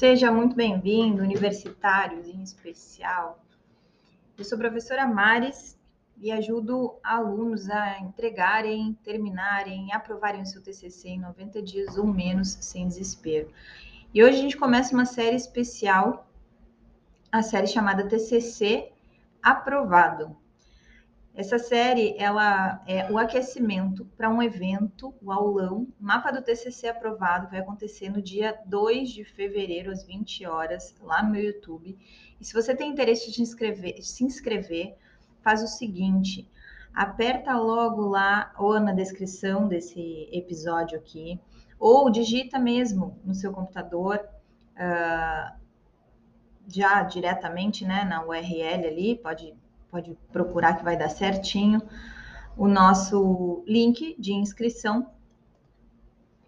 Seja muito bem-vindo, universitários em especial. Eu sou professora Mares e ajudo alunos a entregarem, terminarem, aprovarem o seu TCC em 90 dias ou menos sem desespero. E hoje a gente começa uma série especial, a série chamada TCC Aprovado. Essa série ela é o aquecimento para um evento, o aulão, mapa do TCC aprovado, vai acontecer no dia 2 de fevereiro às 20 horas lá no meu YouTube. E se você tem interesse de inscrever, se inscrever, faz o seguinte, aperta logo lá ou na descrição desse episódio aqui, ou digita mesmo no seu computador uh, já diretamente, né, na URL ali, pode pode procurar que vai dar certinho o nosso link de inscrição,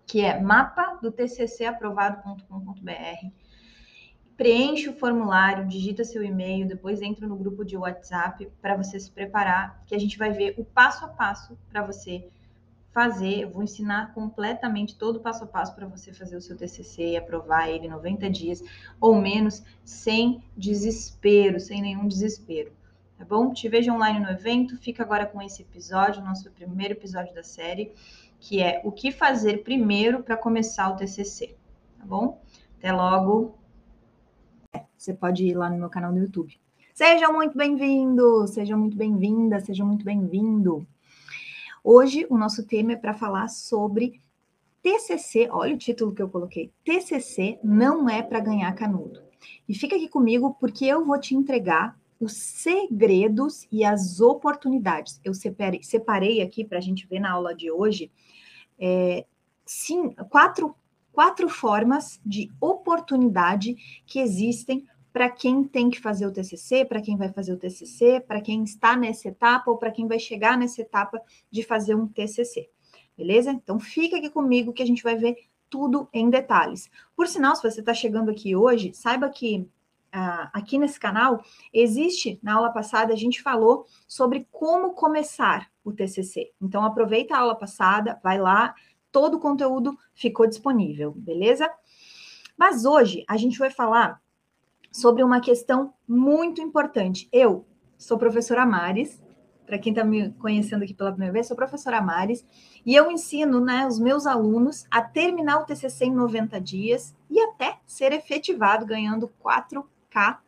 que é mapa do tccaprovado.com.br. Preenche o formulário, digita seu e-mail, depois entra no grupo de WhatsApp para você se preparar, que a gente vai ver o passo a passo para você fazer. Eu vou ensinar completamente todo o passo a passo para você fazer o seu TCC e aprovar ele em 90 dias ou menos, sem desespero, sem nenhum desespero tá bom? Te vejo online no evento. Fica agora com esse episódio, nosso primeiro episódio da série, que é o que fazer primeiro para começar o TCC, tá bom? Até logo. Você pode ir lá no meu canal no YouTube. Sejam muito bem-vindos, sejam muito bem-vindas, sejam muito bem-vindo. Hoje o nosso tema é para falar sobre TCC. Olha o título que eu coloquei. TCC não é para ganhar canudo. E fica aqui comigo porque eu vou te entregar os segredos e as oportunidades. Eu separei, separei aqui para a gente ver na aula de hoje é, sim, quatro, quatro formas de oportunidade que existem para quem tem que fazer o TCC, para quem vai fazer o TCC, para quem está nessa etapa ou para quem vai chegar nessa etapa de fazer um TCC. Beleza? Então fica aqui comigo que a gente vai ver tudo em detalhes. Por sinal, se você está chegando aqui hoje, saiba que aqui nesse canal, existe, na aula passada, a gente falou sobre como começar o TCC. Então, aproveita a aula passada, vai lá, todo o conteúdo ficou disponível, beleza? Mas hoje a gente vai falar sobre uma questão muito importante. Eu sou professora Mares, para quem está me conhecendo aqui pela primeira vez, sou professora Mares, e eu ensino né, os meus alunos a terminar o TCC em 90 dias e até ser efetivado, ganhando quatro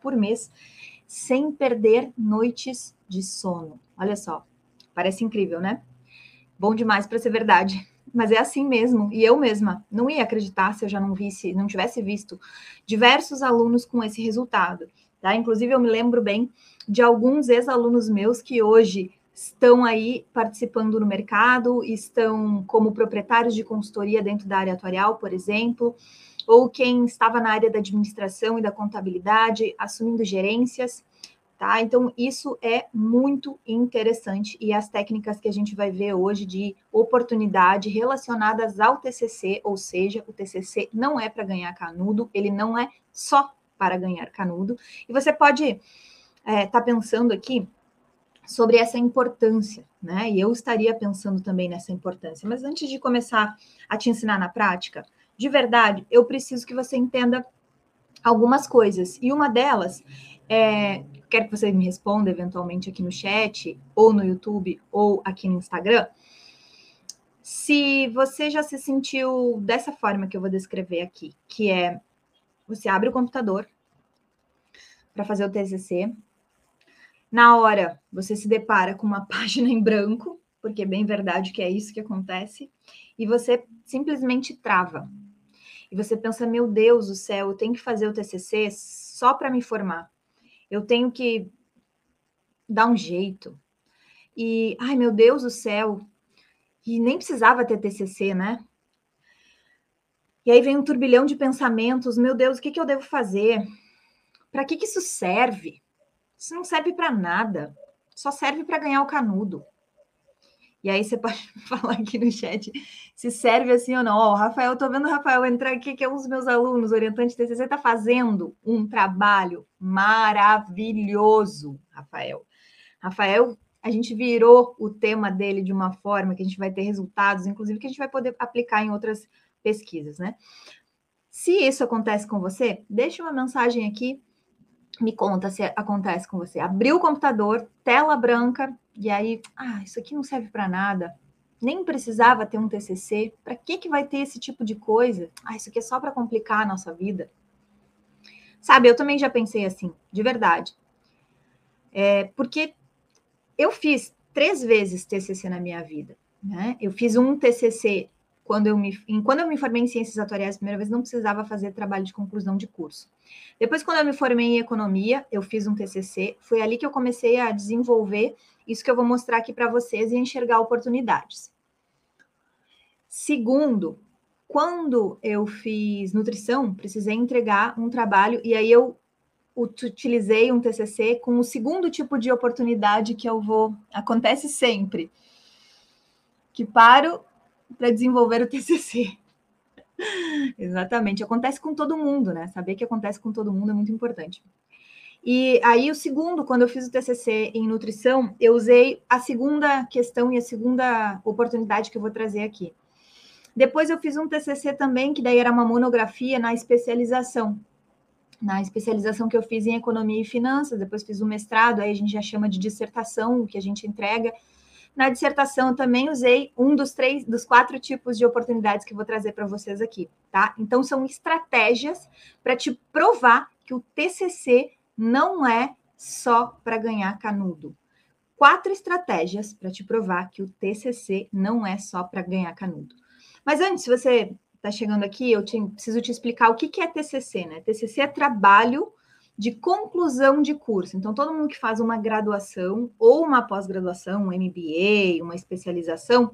por mês, sem perder noites de sono. Olha só, parece incrível, né? Bom demais para ser verdade. Mas é assim mesmo, e eu mesma não ia acreditar se eu já não visse, não tivesse visto diversos alunos com esse resultado. Tá? Inclusive, eu me lembro bem de alguns ex-alunos meus que hoje estão aí participando no mercado, estão como proprietários de consultoria dentro da área atuarial, por exemplo, ou quem estava na área da administração e da contabilidade, assumindo gerências, tá? Então, isso é muito interessante e as técnicas que a gente vai ver hoje de oportunidade relacionadas ao TCC, ou seja, o TCC não é para ganhar canudo, ele não é só para ganhar canudo. E você pode estar é, tá pensando aqui sobre essa importância, né? E eu estaria pensando também nessa importância. Mas antes de começar a te ensinar na prática, de verdade, eu preciso que você entenda algumas coisas. E uma delas é, quero que você me responda eventualmente aqui no chat, ou no YouTube, ou aqui no Instagram. Se você já se sentiu dessa forma que eu vou descrever aqui, que é você abre o computador para fazer o TCC, na hora você se depara com uma página em branco, porque é bem verdade que é isso que acontece, e você simplesmente trava e você pensa, meu Deus do céu, eu tenho que fazer o TCC só para me formar. Eu tenho que dar um jeito. E, ai, meu Deus do céu, e nem precisava ter TCC, né? E aí vem um turbilhão de pensamentos, meu Deus, o que, que eu devo fazer? Para que, que isso serve? Isso não serve para nada, só serve para ganhar o canudo. E aí você pode falar aqui no chat se serve assim ou não. Ó, oh, Rafael, tô vendo o Rafael entrar aqui, que é um dos meus alunos, orientante TCC, está fazendo um trabalho maravilhoso, Rafael. Rafael, a gente virou o tema dele de uma forma que a gente vai ter resultados, inclusive que a gente vai poder aplicar em outras pesquisas, né? Se isso acontece com você, deixe uma mensagem aqui, me conta se acontece com você. Abriu o computador, tela branca, e aí, ah, isso aqui não serve para nada. Nem precisava ter um TCC. Para que que vai ter esse tipo de coisa? Ah, isso aqui é só para complicar a nossa vida. Sabe, eu também já pensei assim, de verdade. É, porque eu fiz três vezes TCC na minha vida. Né? Eu fiz um TCC quando eu me, quando eu me formei em ciências atuariais, a primeira vez não precisava fazer trabalho de conclusão de curso. Depois, quando eu me formei em economia, eu fiz um TCC. Foi ali que eu comecei a desenvolver isso que eu vou mostrar aqui para vocês e enxergar oportunidades. Segundo, quando eu fiz nutrição, precisei entregar um trabalho e aí eu utilizei um TCC com o segundo tipo de oportunidade que eu vou acontece sempre, que paro para desenvolver o TCC. Exatamente, acontece com todo mundo, né? Saber que acontece com todo mundo é muito importante. E aí, o segundo, quando eu fiz o TCC em nutrição, eu usei a segunda questão e a segunda oportunidade que eu vou trazer aqui. Depois, eu fiz um TCC também, que daí era uma monografia na especialização. Na especialização que eu fiz em economia e finanças, depois fiz um mestrado, aí a gente já chama de dissertação, o que a gente entrega. Na dissertação também usei um dos três, dos quatro tipos de oportunidades que vou trazer para vocês aqui, tá? Então são estratégias para te provar que o TCC não é só para ganhar canudo. Quatro estratégias para te provar que o TCC não é só para ganhar canudo. Mas antes, se você está chegando aqui, eu te, preciso te explicar o que, que é TCC, né? TCC é trabalho de conclusão de curso. Então, todo mundo que faz uma graduação ou uma pós-graduação, um MBA, uma especialização,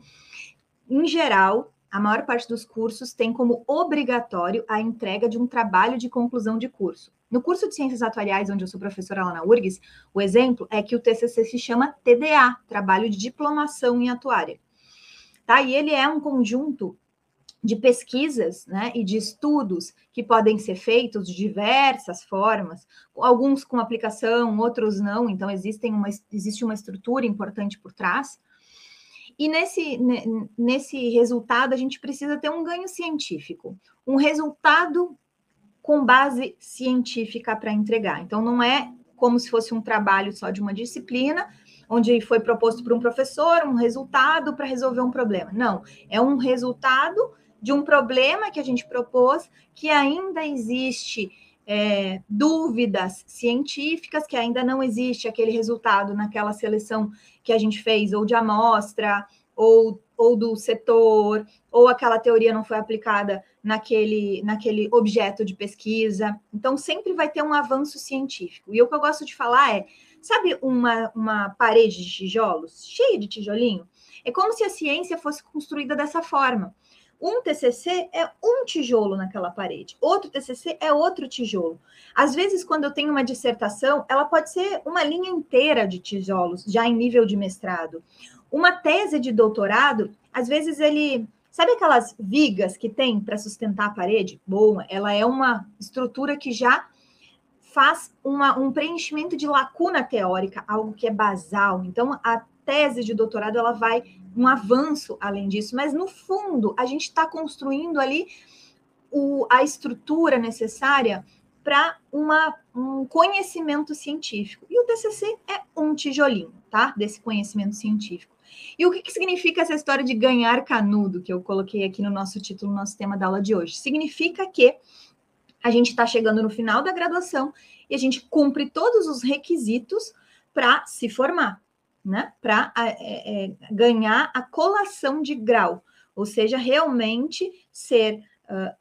em geral, a maior parte dos cursos tem como obrigatório a entrega de um trabalho de conclusão de curso. No curso de Ciências Atuariais, onde eu sou professora lá na URGS, o exemplo é que o TCC se chama TDA, Trabalho de Diplomação em Atuária. Tá? E ele é um conjunto de pesquisas né, e de estudos que podem ser feitos de diversas formas, alguns com aplicação, outros não, então existem uma, existe uma estrutura importante por trás. E nesse, nesse resultado, a gente precisa ter um ganho científico, um resultado com base científica para entregar. Então, não é como se fosse um trabalho só de uma disciplina, onde foi proposto por um professor um resultado para resolver um problema. Não, é um resultado de um problema que a gente propôs, que ainda existe é, dúvidas científicas, que ainda não existe aquele resultado naquela seleção que a gente fez, ou de amostra, ou, ou do setor, ou aquela teoria não foi aplicada naquele, naquele objeto de pesquisa. Então, sempre vai ter um avanço científico. E o que eu gosto de falar é: sabe uma, uma parede de tijolos, cheia de tijolinho? É como se a ciência fosse construída dessa forma. Um TCC é um tijolo naquela parede, outro TCC é outro tijolo. Às vezes, quando eu tenho uma dissertação, ela pode ser uma linha inteira de tijolos, já em nível de mestrado. Uma tese de doutorado, às vezes ele. Sabe aquelas vigas que tem para sustentar a parede? Bom, ela é uma estrutura que já faz uma, um preenchimento de lacuna teórica, algo que é basal. Então, a tese de doutorado ela vai um avanço além disso, mas no fundo a gente está construindo ali o, a estrutura necessária para um conhecimento científico. E o TCC é um tijolinho, tá? Desse conhecimento científico. E o que, que significa essa história de ganhar canudo que eu coloquei aqui no nosso título, no nosso tema da aula de hoje? Significa que a gente está chegando no final da graduação e a gente cumpre todos os requisitos para se formar né, para é, é, ganhar a colação de grau, ou seja, realmente ser uh,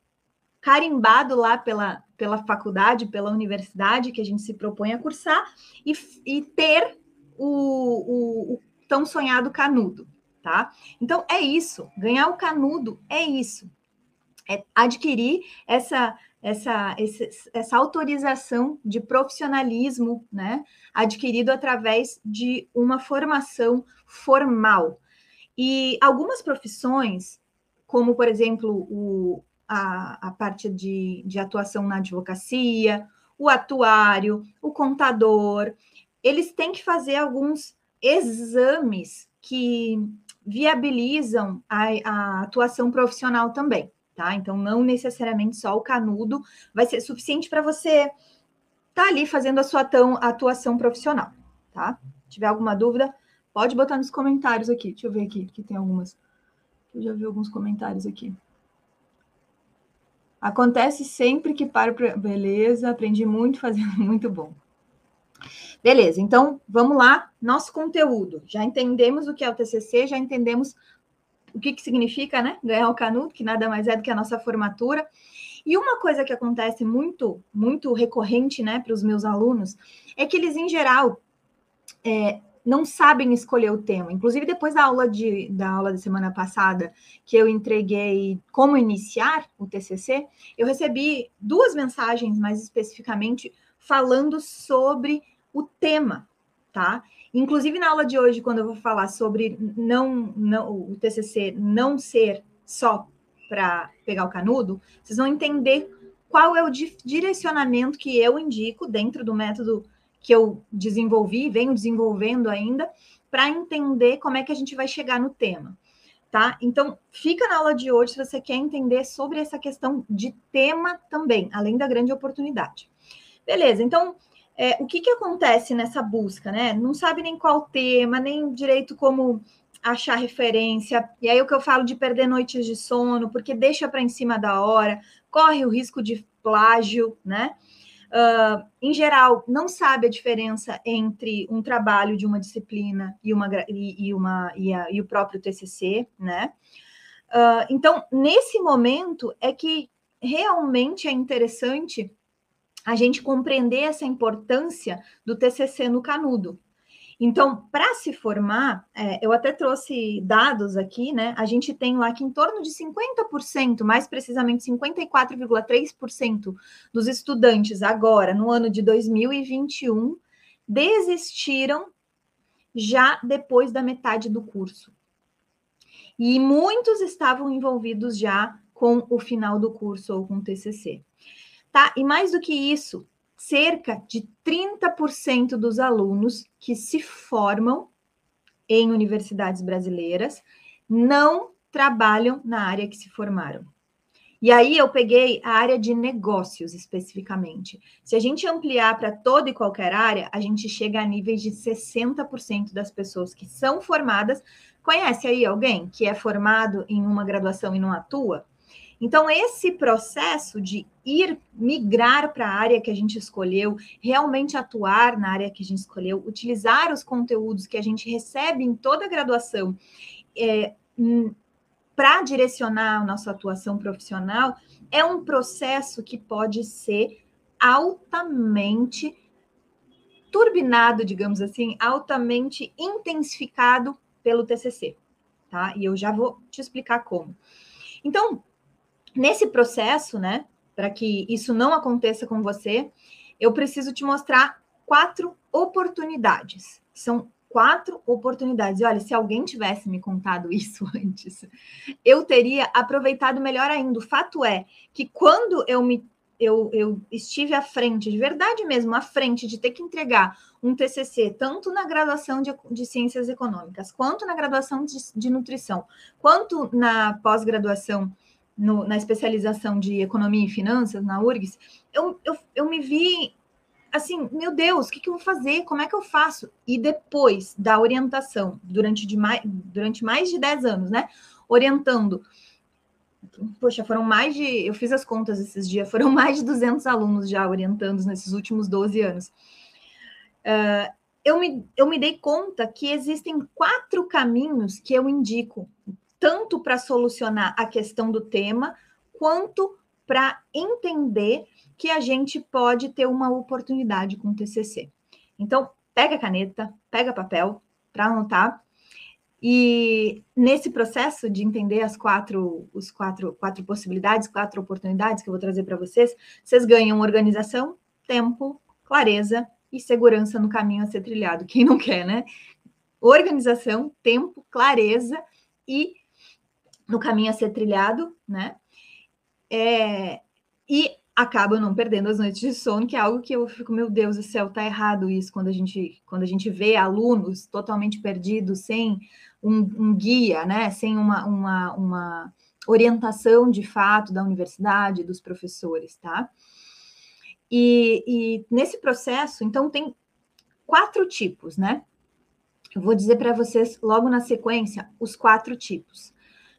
carimbado lá pela, pela faculdade, pela universidade que a gente se propõe a cursar e, e ter o, o, o tão sonhado canudo, tá? Então é isso, ganhar o canudo é isso, é adquirir essa essa, essa autorização de profissionalismo, né, adquirido através de uma formação formal. E algumas profissões, como, por exemplo, o, a, a parte de, de atuação na advocacia, o atuário, o contador, eles têm que fazer alguns exames que viabilizam a, a atuação profissional também tá? Então, não necessariamente só o canudo vai ser suficiente para você estar tá ali fazendo a sua atuação profissional, tá? Se tiver alguma dúvida, pode botar nos comentários aqui. Deixa eu ver aqui, que tem algumas. Eu já vi alguns comentários aqui. Acontece sempre que paro. Pra... Beleza, aprendi muito fazendo, muito bom. Beleza, então vamos lá. Nosso conteúdo. Já entendemos o que é o TCC, já entendemos o que, que significa, né? Ganhar o canudo, que nada mais é do que a nossa formatura. E uma coisa que acontece muito, muito recorrente, né, para os meus alunos, é que eles, em geral, é, não sabem escolher o tema. Inclusive, depois da aula, de, da aula da semana passada, que eu entreguei como iniciar o TCC, eu recebi duas mensagens, mais especificamente, falando sobre o tema, tá? Inclusive, na aula de hoje, quando eu vou falar sobre não, não o TCC não ser só para pegar o canudo, vocês vão entender qual é o direcionamento que eu indico dentro do método que eu desenvolvi, venho desenvolvendo ainda, para entender como é que a gente vai chegar no tema, tá? Então, fica na aula de hoje se você quer entender sobre essa questão de tema também, além da grande oportunidade. Beleza, então é, o que, que acontece nessa busca, né? Não sabe nem qual tema, nem direito como achar referência. E aí o que eu falo de perder noites de sono, porque deixa para em cima da hora, corre o risco de plágio, né? Uh, em geral, não sabe a diferença entre um trabalho de uma disciplina e, uma, e, e uma, e, a, e o próprio TCC, né? Uh, então, nesse momento é que realmente é interessante a gente compreender essa importância do TCC no canudo. Então, para se formar, é, eu até trouxe dados aqui, né? A gente tem lá que em torno de 50%, mais precisamente 54,3% dos estudantes agora, no ano de 2021, desistiram já depois da metade do curso. E muitos estavam envolvidos já com o final do curso ou com o TCC. Tá? E mais do que isso, cerca de 30% dos alunos que se formam em universidades brasileiras não trabalham na área que se formaram. E aí eu peguei a área de negócios especificamente. Se a gente ampliar para toda e qualquer área, a gente chega a níveis de 60% das pessoas que são formadas. Conhece aí alguém que é formado em uma graduação e não atua? Então, esse processo de ir migrar para a área que a gente escolheu, realmente atuar na área que a gente escolheu, utilizar os conteúdos que a gente recebe em toda a graduação é, para direcionar a nossa atuação profissional, é um processo que pode ser altamente turbinado, digamos assim, altamente intensificado pelo TCC, tá? E eu já vou te explicar como. Então, Nesse processo, né, para que isso não aconteça com você, eu preciso te mostrar quatro oportunidades. São quatro oportunidades. E olha, se alguém tivesse me contado isso antes, eu teria aproveitado melhor ainda. O fato é que quando eu me eu, eu estive à frente, de verdade mesmo, à frente de ter que entregar um TCC, tanto na graduação de, de Ciências Econômicas, quanto na graduação de, de Nutrição, quanto na pós-graduação no, na especialização de economia e finanças na URGS, eu, eu, eu me vi assim, meu Deus, o que, que eu vou fazer? Como é que eu faço? E depois da orientação, durante, de mais, durante mais de 10 anos, né? Orientando. Poxa, foram mais de. Eu fiz as contas esses dias, foram mais de 200 alunos já orientando nesses últimos 12 anos. Uh, eu, me, eu me dei conta que existem quatro caminhos que eu indico tanto para solucionar a questão do tema, quanto para entender que a gente pode ter uma oportunidade com o TCC. Então, pega a caneta, pega papel para anotar. E nesse processo de entender as quatro, os quatro, quatro possibilidades, quatro oportunidades que eu vou trazer para vocês, vocês ganham organização, tempo, clareza e segurança no caminho a ser trilhado. Quem não quer, né? Organização, tempo, clareza e no caminho a ser trilhado, né? É, e acabam não perdendo as noites de sono, que é algo que eu fico, meu Deus do céu, tá errado isso quando a gente, quando a gente vê alunos totalmente perdidos, sem um, um guia, né? Sem uma, uma, uma orientação de fato da universidade, dos professores, tá? E, e nesse processo, então, tem quatro tipos, né? Eu vou dizer para vocês logo na sequência os quatro tipos.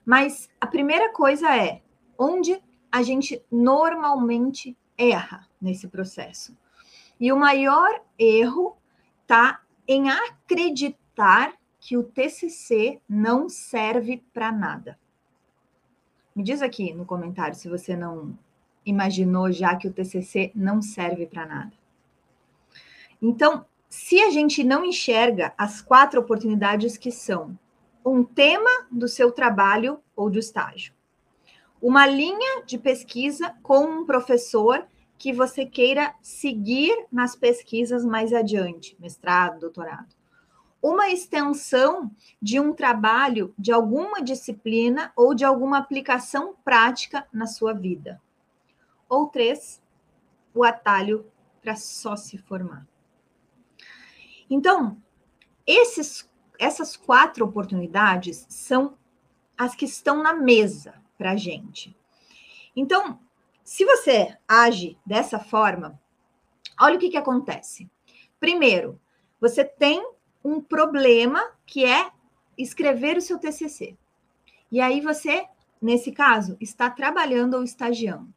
Mas a primeira coisa é onde a gente normalmente erra nesse processo. E o maior erro está em acreditar que o TCC não serve para nada. Me diz aqui no comentário se você não imaginou já que o TCC não serve para nada. Então, se a gente não enxerga as quatro oportunidades que são um tema do seu trabalho ou do estágio, uma linha de pesquisa com um professor que você queira seguir nas pesquisas mais adiante, mestrado, doutorado. Uma extensão de um trabalho de alguma disciplina ou de alguma aplicação prática na sua vida. Ou três, o atalho para só se formar. Então, esses, essas quatro oportunidades são as que estão na mesa para a gente. Então, se você age dessa forma, olha o que, que acontece. Primeiro, você tem um problema que é escrever o seu TCC. E aí você, nesse caso, está trabalhando ou estagiando.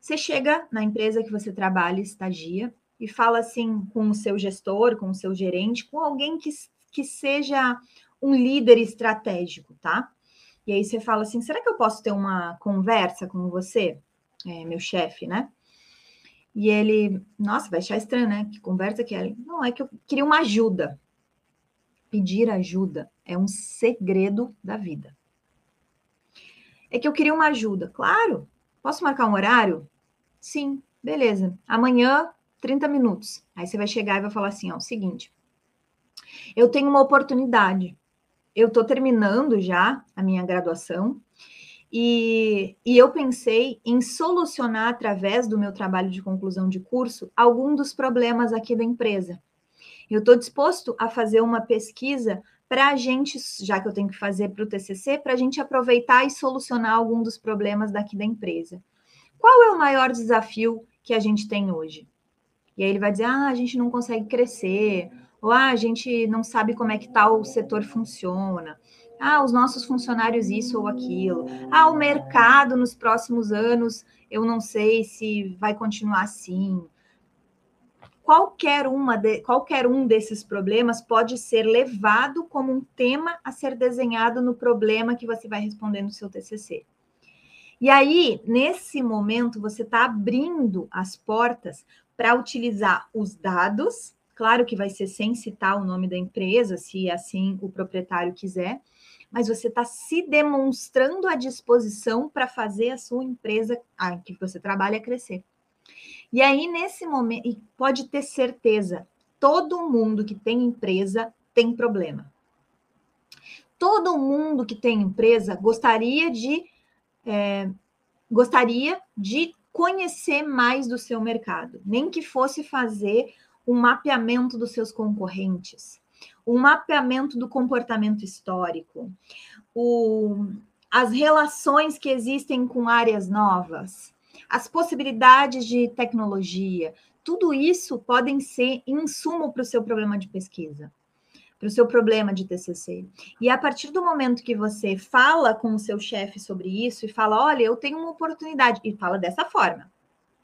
Você chega na empresa que você trabalha, estagia, e fala assim com o seu gestor, com o seu gerente, com alguém que, que seja um líder estratégico, tá? E aí você fala assim: será que eu posso ter uma conversa com você, é, meu chefe, né? E ele, nossa, vai achar estranho, né? Que conversa que é? Não, é que eu queria uma ajuda. Pedir ajuda é um segredo da vida. É que eu queria uma ajuda. Claro, posso marcar um horário? Sim, beleza. Amanhã, 30 minutos. Aí você vai chegar e vai falar assim: ó, o seguinte, eu tenho uma oportunidade. Eu estou terminando já a minha graduação e, e, eu pensei em solucionar através do meu trabalho de conclusão de curso algum dos problemas aqui da empresa. Eu estou disposto a fazer uma pesquisa para a gente, já que eu tenho que fazer para o TCC, para a gente aproveitar e solucionar algum dos problemas daqui da empresa. Qual é o maior desafio que a gente tem hoje? E aí ele vai dizer: ah, a gente não consegue crescer, ou ah, a gente não sabe como é que tal setor funciona. Ah, os nossos funcionários isso ou aquilo. Ah, o mercado nos próximos anos, eu não sei se vai continuar assim. Qualquer, uma de, qualquer um desses problemas pode ser levado como um tema a ser desenhado no problema que você vai responder no seu TCC. E aí, nesse momento, você está abrindo as portas para utilizar os dados, claro que vai ser sem citar o nome da empresa, se assim o proprietário quiser, mas você está se demonstrando à disposição para fazer a sua empresa, a que você trabalha, crescer. E aí, nesse momento, e pode ter certeza, todo mundo que tem empresa tem problema. Todo mundo que tem empresa gostaria de é, gostaria de conhecer mais do seu mercado, nem que fosse fazer um mapeamento dos seus concorrentes, um mapeamento do comportamento histórico, o, as relações que existem com áreas novas, as possibilidades de tecnologia, tudo isso podem ser insumo para o seu problema de pesquisa para o seu problema de TCC. E a partir do momento que você fala com o seu chefe sobre isso e fala, olha, eu tenho uma oportunidade, e fala dessa forma.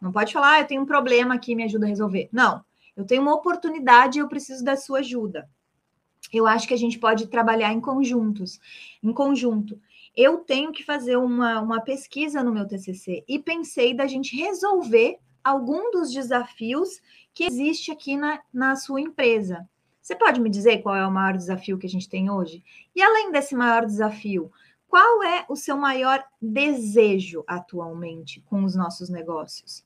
Não pode falar, ah, eu tenho um problema aqui, me ajuda a resolver. Não, eu tenho uma oportunidade e eu preciso da sua ajuda. Eu acho que a gente pode trabalhar em conjuntos, em conjunto. Eu tenho que fazer uma, uma pesquisa no meu TCC e pensei da gente resolver algum dos desafios que existe aqui na, na sua empresa. Você pode me dizer qual é o maior desafio que a gente tem hoje? E além desse maior desafio, qual é o seu maior desejo atualmente com os nossos negócios?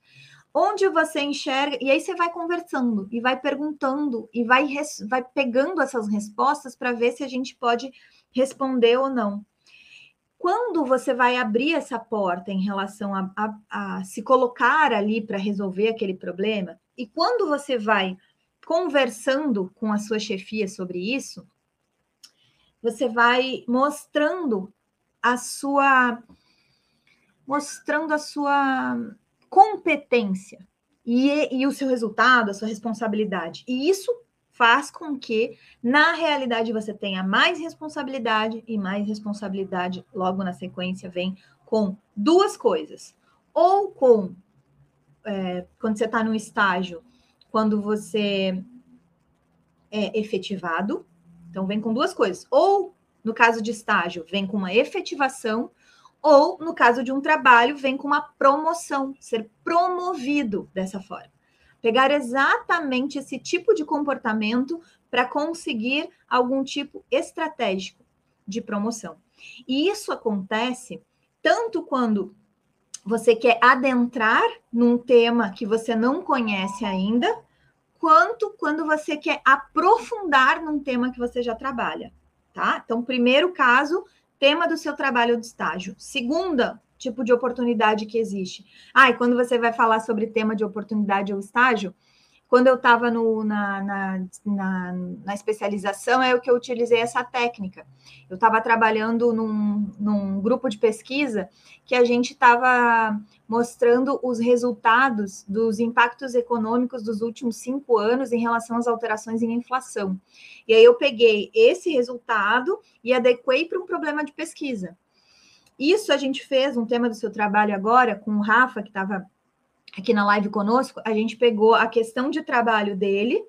Onde você enxerga, e aí você vai conversando e vai perguntando e vai, vai pegando essas respostas para ver se a gente pode responder ou não. quando você vai abrir essa porta em relação a, a, a se colocar ali para resolver aquele problema, e quando você vai conversando com a sua chefia sobre isso, você vai mostrando a sua mostrando a sua competência e, e o seu resultado, a sua responsabilidade. E isso faz com que, na realidade, você tenha mais responsabilidade e mais responsabilidade logo na sequência vem com duas coisas. Ou com, é, quando você está no estágio, quando você é efetivado, então vem com duas coisas. Ou, no caso de estágio, vem com uma efetivação, ou, no caso de um trabalho, vem com uma promoção, ser promovido dessa forma pegar exatamente esse tipo de comportamento para conseguir algum tipo estratégico de promoção. E isso acontece tanto quando você quer adentrar num tema que você não conhece ainda, quanto quando você quer aprofundar num tema que você já trabalha, tá? Então, primeiro caso, tema do seu trabalho de estágio. Segunda, tipo de oportunidade que existe. Ah, e quando você vai falar sobre tema de oportunidade ou estágio, quando eu estava na, na, na, na, especialização, é o que eu utilizei essa técnica. Eu estava trabalhando num, num grupo de pesquisa que a gente estava mostrando os resultados dos impactos econômicos dos últimos cinco anos em relação às alterações em inflação. E aí eu peguei esse resultado e adequei para um problema de pesquisa. Isso a gente fez, um tema do seu trabalho agora, com o Rafa, que estava aqui na live conosco, a gente pegou a questão de trabalho dele,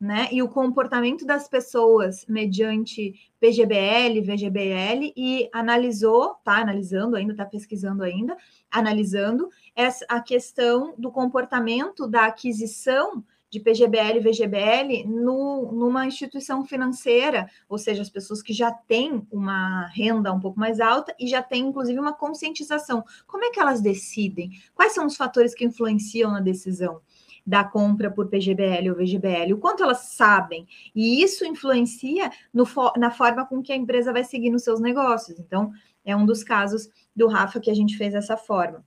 né, e o comportamento das pessoas mediante PGBL, VGBL, e analisou, tá analisando ainda, tá pesquisando ainda, analisando essa, a questão do comportamento da aquisição de PGBL e VGBL no, numa instituição financeira, ou seja, as pessoas que já têm uma renda um pouco mais alta e já têm, inclusive, uma conscientização. Como é que elas decidem? Quais são os fatores que influenciam na decisão? da compra por PGBL ou VGBL, o quanto elas sabem, e isso influencia no, na forma com que a empresa vai seguir nos seus negócios. Então, é um dos casos do Rafa que a gente fez dessa forma.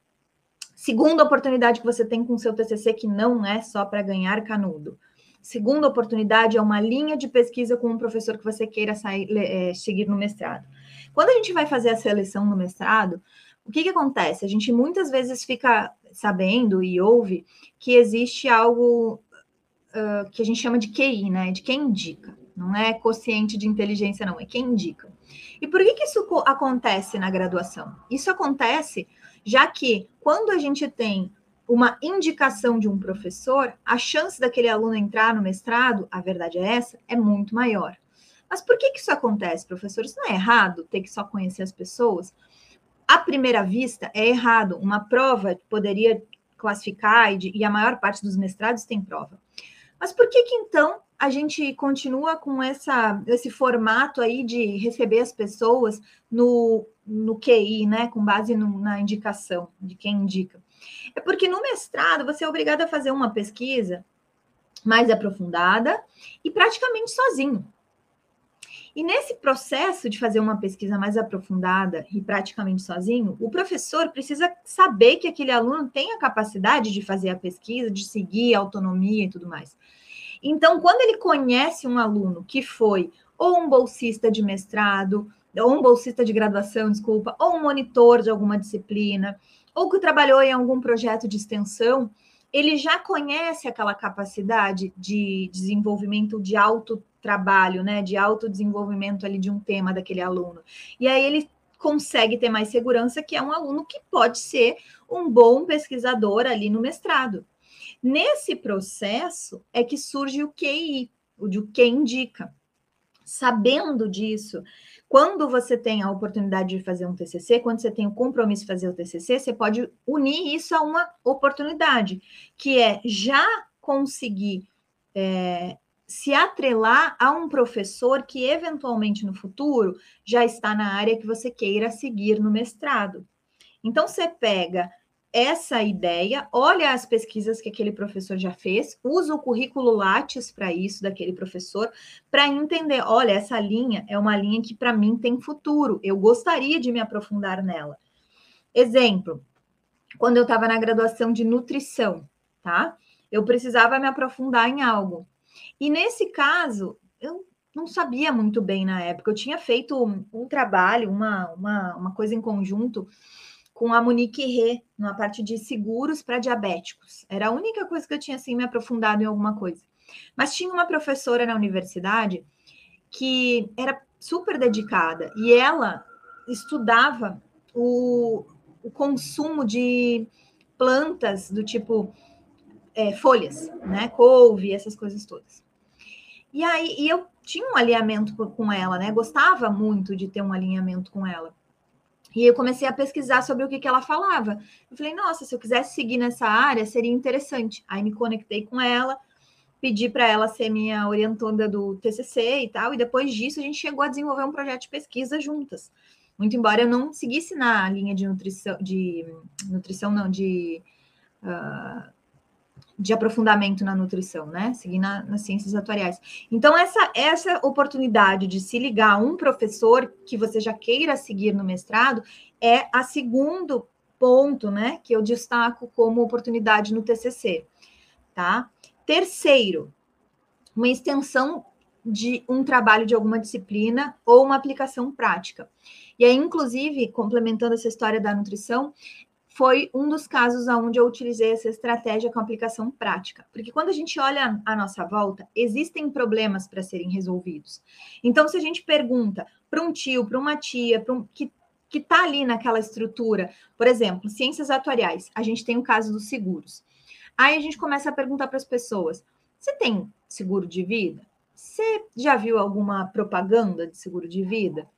Segunda oportunidade que você tem com o seu TCC, que não é só para ganhar canudo. Segunda oportunidade é uma linha de pesquisa com um professor que você queira sair, é, seguir no mestrado. Quando a gente vai fazer a seleção no mestrado, o que, que acontece? A gente muitas vezes fica sabendo e ouve que existe algo uh, que a gente chama de QI, né? De quem indica. Não é consciente de inteligência, não, é quem indica. E por que, que isso acontece na graduação? Isso acontece já que quando a gente tem uma indicação de um professor, a chance daquele aluno entrar no mestrado, a verdade é essa, é muito maior. Mas por que, que isso acontece, professor? Isso não é errado ter que só conhecer as pessoas? À primeira vista, é errado. Uma prova poderia classificar, e, e a maior parte dos mestrados tem prova. Mas por que, que então a gente continua com essa, esse formato aí de receber as pessoas no no QI, né, com base no, na indicação de quem indica. É porque no mestrado você é obrigado a fazer uma pesquisa mais aprofundada e praticamente sozinho. E nesse processo de fazer uma pesquisa mais aprofundada e praticamente sozinho, o professor precisa saber que aquele aluno tem a capacidade de fazer a pesquisa, de seguir a autonomia e tudo mais. Então, quando ele conhece um aluno que foi ou um bolsista de mestrado, ou um bolsista de graduação, desculpa, ou um monitor de alguma disciplina, ou que trabalhou em algum projeto de extensão, ele já conhece aquela capacidade de desenvolvimento de autotrabalho, né, de autodesenvolvimento ali de um tema daquele aluno. E aí ele consegue ter mais segurança que é um aluno que pode ser um bom pesquisador ali no mestrado. Nesse processo é que surge o QI, o de que indica. Sabendo disso, quando você tem a oportunidade de fazer um TCC, quando você tem o compromisso de fazer o TCC, você pode unir isso a uma oportunidade, que é já conseguir é, se atrelar a um professor que eventualmente no futuro já está na área que você queira seguir no mestrado. Então você pega essa ideia, olha as pesquisas que aquele professor já fez, usa o currículo Lattes para isso, daquele professor, para entender: olha, essa linha é uma linha que para mim tem futuro, eu gostaria de me aprofundar nela. Exemplo, quando eu estava na graduação de nutrição, tá? Eu precisava me aprofundar em algo. E nesse caso, eu não sabia muito bem na época, eu tinha feito um, trabalho, uma, uma, uma coisa em conjunto com a Monique Rê, na parte de seguros para diabéticos. Era a única coisa que eu tinha assim me aprofundado em alguma coisa. Mas tinha uma professora na universidade que era super dedicada e ela estudava o, o consumo de plantas do tipo é, folhas, né? Couve, essas coisas todas. E aí e eu tinha um alinhamento com ela, né? Gostava muito de ter um alinhamento com ela. E eu comecei a pesquisar sobre o que, que ela falava. Eu falei, nossa, se eu quisesse seguir nessa área, seria interessante. Aí me conectei com ela, pedi para ela ser minha orientanda do TCC e tal, e depois disso a gente chegou a desenvolver um projeto de pesquisa juntas. Muito embora eu não seguisse na linha de nutrição, de nutrição não, de uh, de aprofundamento na nutrição, né? Seguir na, nas ciências atuariais. Então, essa, essa oportunidade de se ligar a um professor que você já queira seguir no mestrado é a segundo ponto, né? Que eu destaco como oportunidade no TCC, tá? Terceiro, uma extensão de um trabalho de alguma disciplina ou uma aplicação prática. E aí, inclusive, complementando essa história da nutrição, foi um dos casos onde eu utilizei essa estratégia com aplicação prática. Porque quando a gente olha à nossa volta, existem problemas para serem resolvidos. Então, se a gente pergunta para um tio, para uma tia, para um, que que está ali naquela estrutura, por exemplo, ciências atuariais, a gente tem o caso dos seguros. Aí a gente começa a perguntar para as pessoas: você tem seguro de vida? Você já viu alguma propaganda de seguro de vida?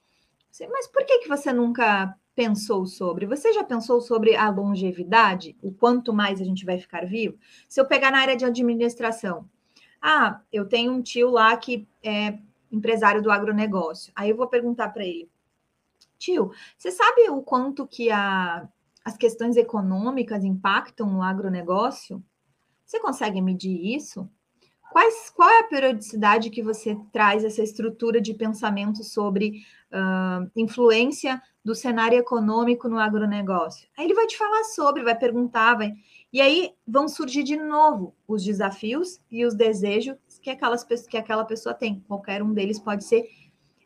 Mas por que, que você nunca pensou sobre? Você já pensou sobre a longevidade? O quanto mais a gente vai ficar vivo? Se eu pegar na área de administração, ah, eu tenho um tio lá que é empresário do agronegócio. Aí eu vou perguntar para ele, tio, você sabe o quanto que a, as questões econômicas impactam no agronegócio? Você consegue medir isso? Quais, qual é a periodicidade que você traz essa estrutura de pensamento sobre uh, influência do cenário econômico no agronegócio? Aí ele vai te falar sobre, vai perguntar, vai... e aí vão surgir de novo os desafios e os desejos que, aquelas, que aquela pessoa tem. Qualquer um deles pode ser,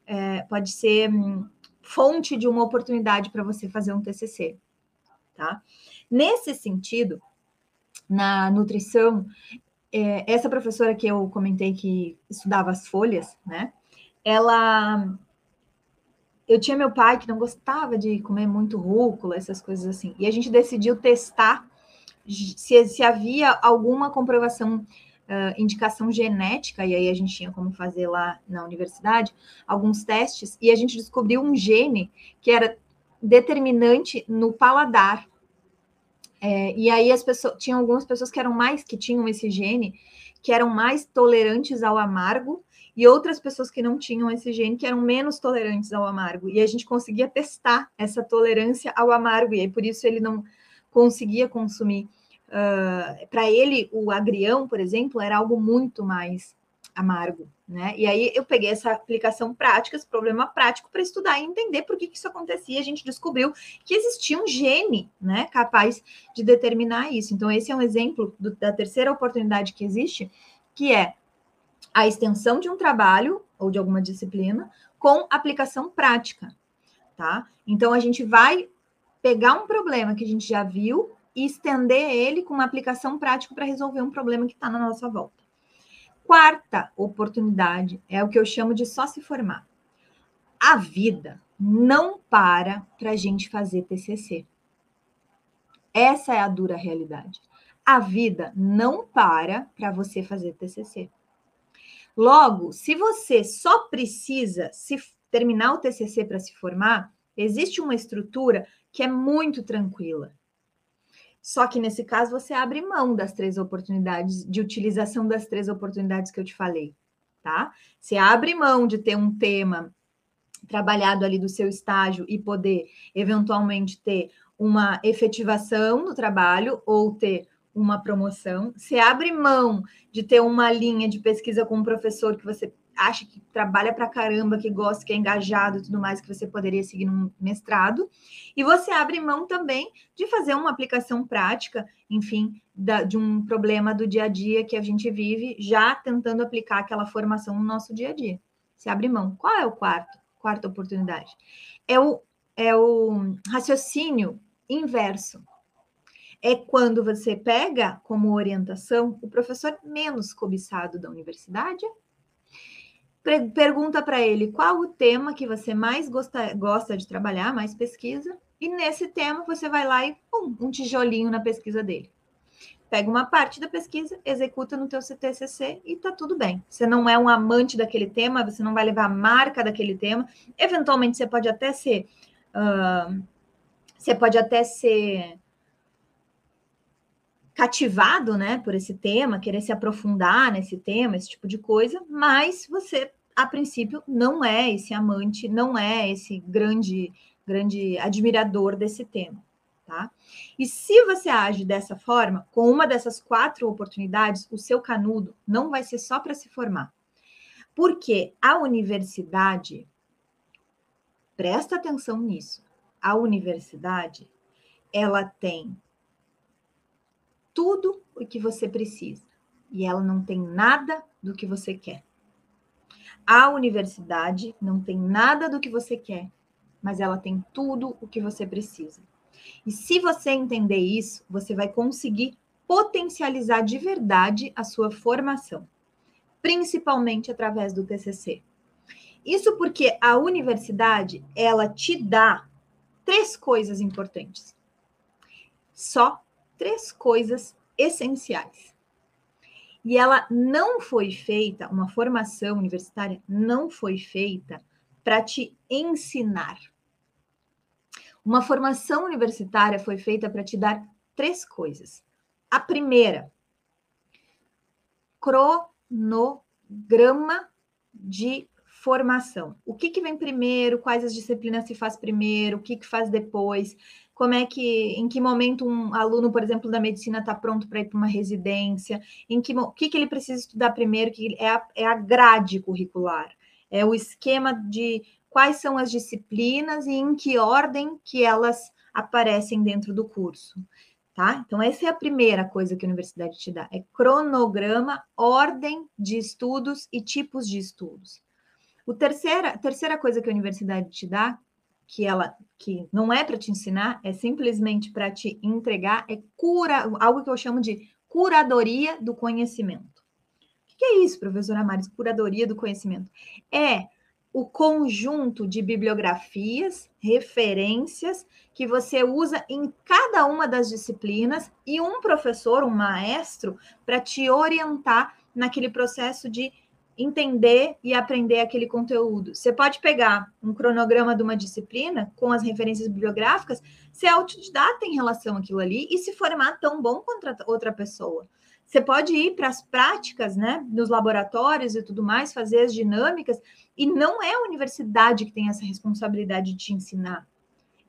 é, pode ser hum, fonte de uma oportunidade para você fazer um TCC, tá? Nesse sentido, na nutrição, é, essa professora que eu comentei que estudava as folhas, né? Ela eu tinha meu pai que não gostava de comer muito rúcula, essas coisas assim. E a gente decidiu testar se, se havia alguma comprovação, uh, indicação genética, e aí a gente tinha como fazer lá na universidade alguns testes, e a gente descobriu um gene que era determinante no paladar. É, e aí as pessoas tinham algumas pessoas que eram mais que tinham esse gene, que eram mais tolerantes ao amargo e outras pessoas que não tinham esse gene que eram menos tolerantes ao amargo. E a gente conseguia testar essa tolerância ao amargo, e aí por isso ele não conseguia consumir. Uh, Para ele, o agrião, por exemplo, era algo muito mais amargo, né? E aí eu peguei essa aplicação prática, esse problema prático, para estudar e entender por que, que isso acontecia. A gente descobriu que existia um gene, né, capaz de determinar isso. Então, esse é um exemplo do, da terceira oportunidade que existe, que é a extensão de um trabalho ou de alguma disciplina com aplicação prática, tá? Então a gente vai pegar um problema que a gente já viu e estender ele com uma aplicação prática para resolver um problema que está na nossa volta. Quarta oportunidade é o que eu chamo de só se formar. A vida não para para a gente fazer TCC. Essa é a dura realidade. A vida não para para você fazer TCC. Logo, se você só precisa se terminar o TCC para se formar, existe uma estrutura que é muito tranquila. Só que nesse caso você abre mão das três oportunidades de utilização das três oportunidades que eu te falei, tá? Você abre mão de ter um tema trabalhado ali do seu estágio e poder eventualmente ter uma efetivação no trabalho ou ter uma promoção. Você abre mão de ter uma linha de pesquisa com um professor que você acha que trabalha para caramba, que gosta, que é engajado e tudo mais, que você poderia seguir num mestrado. E você abre mão também de fazer uma aplicação prática, enfim, da, de um problema do dia a dia que a gente vive, já tentando aplicar aquela formação no nosso dia a dia. Você abre mão. Qual é o quarto? Quarta oportunidade. É o, é o raciocínio inverso. É quando você pega como orientação o professor menos cobiçado da universidade pergunta para ele qual o tema que você mais gosta, gosta de trabalhar, mais pesquisa, e nesse tema você vai lá e pum, um tijolinho na pesquisa dele. Pega uma parte da pesquisa, executa no teu CTCC e tá tudo bem. Você não é um amante daquele tema, você não vai levar a marca daquele tema. Eventualmente você pode até ser, uh, você pode até ser cativado, né, por esse tema, querer se aprofundar nesse tema, esse tipo de coisa, mas você a princípio não é esse amante, não é esse grande grande admirador desse tema, tá? E se você age dessa forma, com uma dessas quatro oportunidades, o seu canudo não vai ser só para se formar. Porque a universidade presta atenção nisso. A universidade, ela tem tudo o que você precisa e ela não tem nada do que você quer. A universidade não tem nada do que você quer, mas ela tem tudo o que você precisa. E se você entender isso, você vai conseguir potencializar de verdade a sua formação, principalmente através do TCC. Isso porque a universidade, ela te dá três coisas importantes. Só três coisas essenciais. E ela não foi feita, uma formação universitária não foi feita para te ensinar. Uma formação universitária foi feita para te dar três coisas. A primeira, cronograma de formação. O que, que vem primeiro? Quais as disciplinas se faz primeiro? O que, que faz depois? Como é que, em que momento um aluno, por exemplo, da medicina está pronto para ir para uma residência, em que, o que, que ele precisa estudar primeiro, que é a, é a grade curricular, é o esquema de quais são as disciplinas e em que ordem que elas aparecem dentro do curso. Tá? Então, essa é a primeira coisa que a universidade te dá: é cronograma, ordem de estudos e tipos de estudos. O terceira, a terceira coisa que a universidade te dá, que ela que não é para te ensinar, é simplesmente para te entregar, é cura, algo que eu chamo de curadoria do conhecimento. O que é isso, professora Maris? Curadoria do conhecimento? É o conjunto de bibliografias, referências que você usa em cada uma das disciplinas e um professor, um maestro, para te orientar naquele processo de entender e aprender aquele conteúdo. Você pode pegar um cronograma de uma disciplina com as referências bibliográficas, ser autodidata em relação àquilo ali e se formar tão bom quanto outra pessoa. Você pode ir para as práticas, né, nos laboratórios e tudo mais, fazer as dinâmicas, e não é a universidade que tem essa responsabilidade de te ensinar.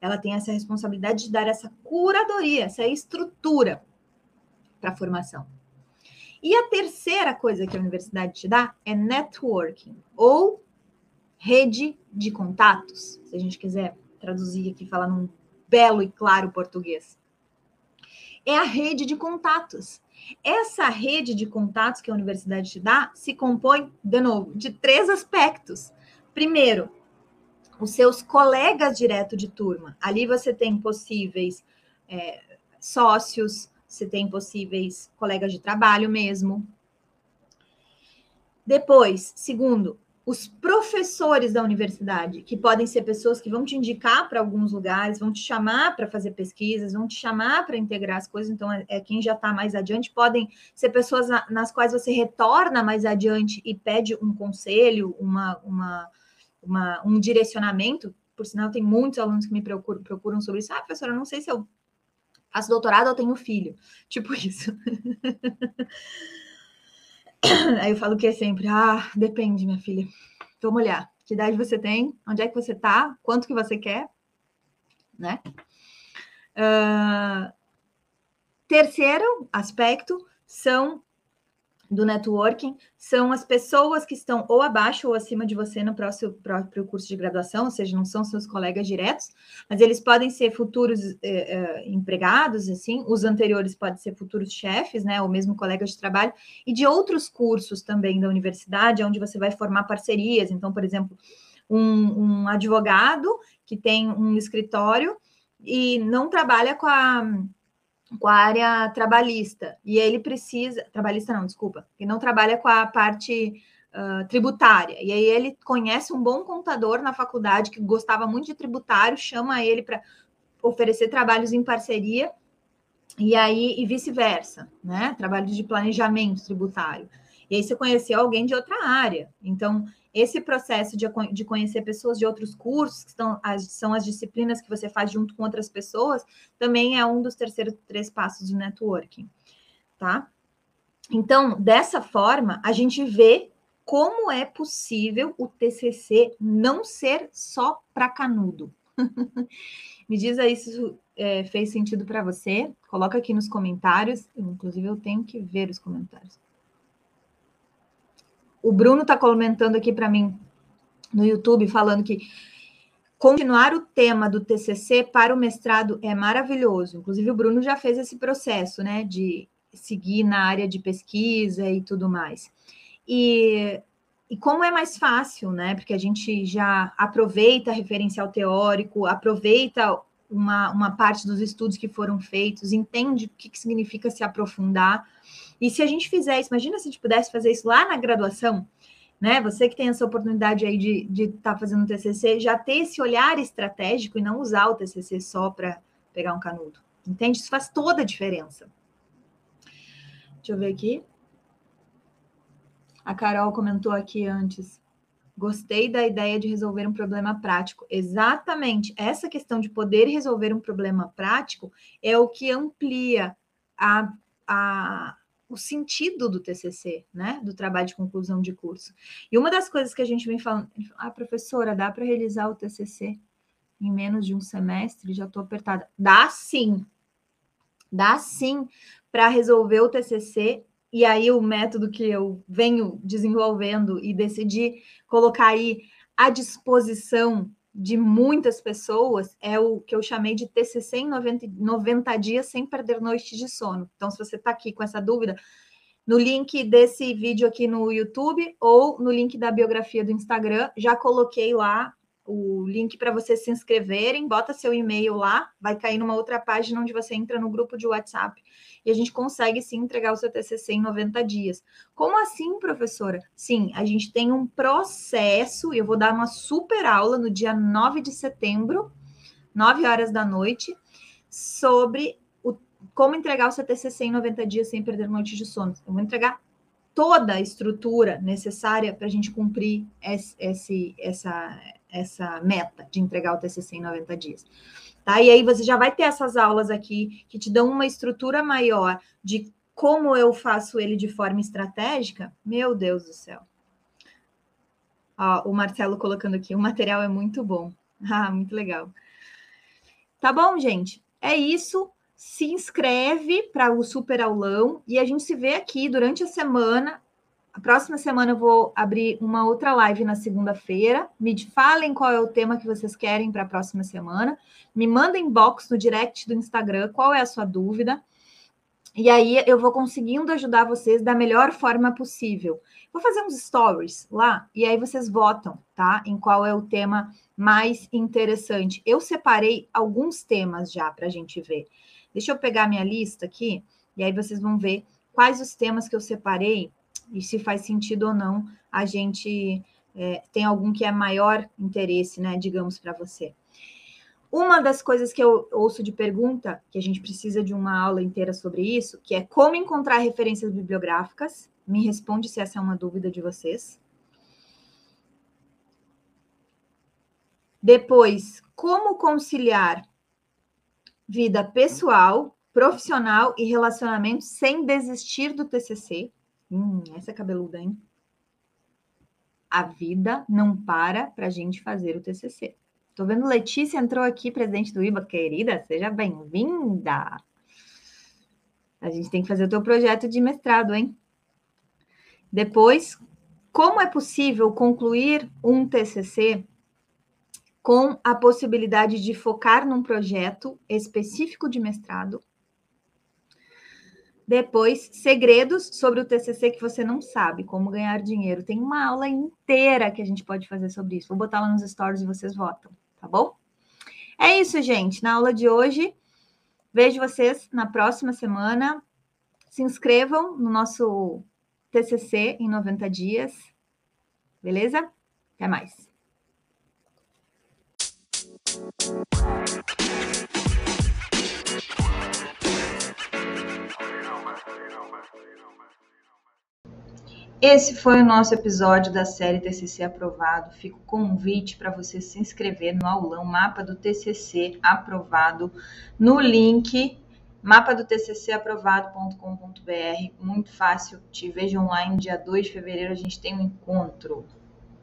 Ela tem essa responsabilidade de dar essa curadoria, essa estrutura para a formação. E a terceira coisa que a universidade te dá é networking, ou rede de contatos, se a gente quiser traduzir aqui, falar num belo e claro português. É a rede de contatos. Essa rede de contatos que a universidade te dá se compõe, de novo, de três aspectos. Primeiro, os seus colegas direto de turma. Ali você tem possíveis é, sócios, se tem possíveis colegas de trabalho mesmo. Depois, segundo, os professores da universidade, que podem ser pessoas que vão te indicar para alguns lugares, vão te chamar para fazer pesquisas, vão te chamar para integrar as coisas, então é, é quem já está mais adiante, podem ser pessoas na, nas quais você retorna mais adiante e pede um conselho, uma, uma, uma, um direcionamento. Por sinal, tem muitos alunos que me procuram, procuram sobre isso. Ah, professora, não sei se eu faço doutorado ou tenho filho. Tipo isso. Aí eu falo que é sempre, ah, depende, minha filha. Vamos olhar. Que idade você tem? Onde é que você está? Quanto que você quer? Né? Uh, terceiro aspecto são do networking são as pessoas que estão ou abaixo ou acima de você no próximo, próprio curso de graduação, ou seja, não são seus colegas diretos, mas eles podem ser futuros eh, eh, empregados, assim, os anteriores podem ser futuros chefes, né, ou mesmo colegas de trabalho, e de outros cursos também da universidade, onde você vai formar parcerias. Então, por exemplo, um, um advogado que tem um escritório e não trabalha com a com a área trabalhista. E ele precisa trabalhista não desculpa e não trabalha com a parte uh, tributária. E aí ele conhece um bom contador na faculdade que gostava muito de tributário chama ele para oferecer trabalhos em parceria e aí e vice-versa né? Trabalhos de planejamento tributário. E aí você conheceu alguém de outra área. Então esse processo de, de conhecer pessoas de outros cursos, que estão, as, são as disciplinas que você faz junto com outras pessoas, também é um dos terceiros três passos do networking, tá? Então, dessa forma, a gente vê como é possível o TCC não ser só para canudo. Me diz aí se isso é, fez sentido para você. Coloca aqui nos comentários. Inclusive, eu tenho que ver os comentários. O Bruno está comentando aqui para mim no YouTube, falando que continuar o tema do TCC para o mestrado é maravilhoso. Inclusive, o Bruno já fez esse processo, né, de seguir na área de pesquisa e tudo mais. E, e como é mais fácil, né, porque a gente já aproveita referencial teórico, aproveita uma, uma parte dos estudos que foram feitos, entende o que, que significa se aprofundar. E se a gente fizer imagina se a gente pudesse fazer isso lá na graduação, né? Você que tem essa oportunidade aí de estar tá fazendo TCC, já ter esse olhar estratégico e não usar o TCC só para pegar um canudo. Entende? Isso faz toda a diferença. Deixa eu ver aqui. A Carol comentou aqui antes. Gostei da ideia de resolver um problema prático. Exatamente. Essa questão de poder resolver um problema prático é o que amplia a, a, o sentido do TCC, né, do trabalho de conclusão de curso. E uma das coisas que a gente vem falando, ah, professora, dá para realizar o TCC em menos de um semestre? Já estou apertada. Dá sim, dá sim para resolver o TCC. E aí o método que eu venho desenvolvendo e decidi colocar aí à disposição de muitas pessoas é o que eu chamei de TCC em 90, 90 dias sem perder noites de sono. Então, se você está aqui com essa dúvida, no link desse vídeo aqui no YouTube ou no link da biografia do Instagram, já coloquei lá o link para vocês se inscreverem, bota seu e-mail lá, vai cair numa outra página onde você entra no grupo de WhatsApp e a gente consegue sim entregar o seu TCC em 90 dias. Como assim, professora? Sim, a gente tem um processo, e eu vou dar uma super aula no dia 9 de setembro, 9 horas da noite, sobre o, como entregar o seu TCC em 90 dias sem perder noite de sono. Eu vou entregar toda a estrutura necessária para a gente cumprir esse, esse, essa, essa meta de entregar o TCC em 90 dias. Tá? E aí você já vai ter essas aulas aqui que te dão uma estrutura maior de como eu faço ele de forma estratégica. Meu Deus do céu. Ó, o Marcelo colocando aqui, o material é muito bom. Ah, muito legal. Tá bom, gente? É isso. Se inscreve para o super aulão e a gente se vê aqui durante a semana a próxima semana eu vou abrir uma outra live na segunda-feira. Me falem qual é o tema que vocês querem para a próxima semana. Me mandem inbox no direct do Instagram qual é a sua dúvida. E aí eu vou conseguindo ajudar vocês da melhor forma possível. Vou fazer uns stories lá e aí vocês votam, tá? Em qual é o tema mais interessante. Eu separei alguns temas já para a gente ver. Deixa eu pegar minha lista aqui e aí vocês vão ver quais os temas que eu separei e se faz sentido ou não a gente é, tem algum que é maior interesse, né, digamos, para você. Uma das coisas que eu ouço de pergunta, que a gente precisa de uma aula inteira sobre isso, que é como encontrar referências bibliográficas. Me responde se essa é uma dúvida de vocês. Depois, como conciliar vida pessoal, profissional e relacionamento sem desistir do TCC. Hum, essa é cabeluda, hein? a vida não para para a gente fazer o TCC. Tô vendo Letícia entrou aqui, presidente do IBA, querida, seja bem-vinda. A gente tem que fazer o teu projeto de mestrado, hein? Depois, como é possível concluir um TCC com a possibilidade de focar num projeto específico de mestrado? Depois, segredos sobre o TCC que você não sabe, como ganhar dinheiro. Tem uma aula inteira que a gente pode fazer sobre isso. Vou botar lá nos stories e vocês votam, tá bom? É isso, gente. Na aula de hoje, vejo vocês na próxima semana. Se inscrevam no nosso TCC em 90 dias. Beleza? Até mais. Esse foi o nosso episódio da série TCC aprovado. Fica o convite para você se inscrever no aulão Mapa do TCC aprovado no link mapa do TCC aprovado.com.br. Muito fácil. Te vejo online dia 2 de fevereiro. A gente tem um encontro.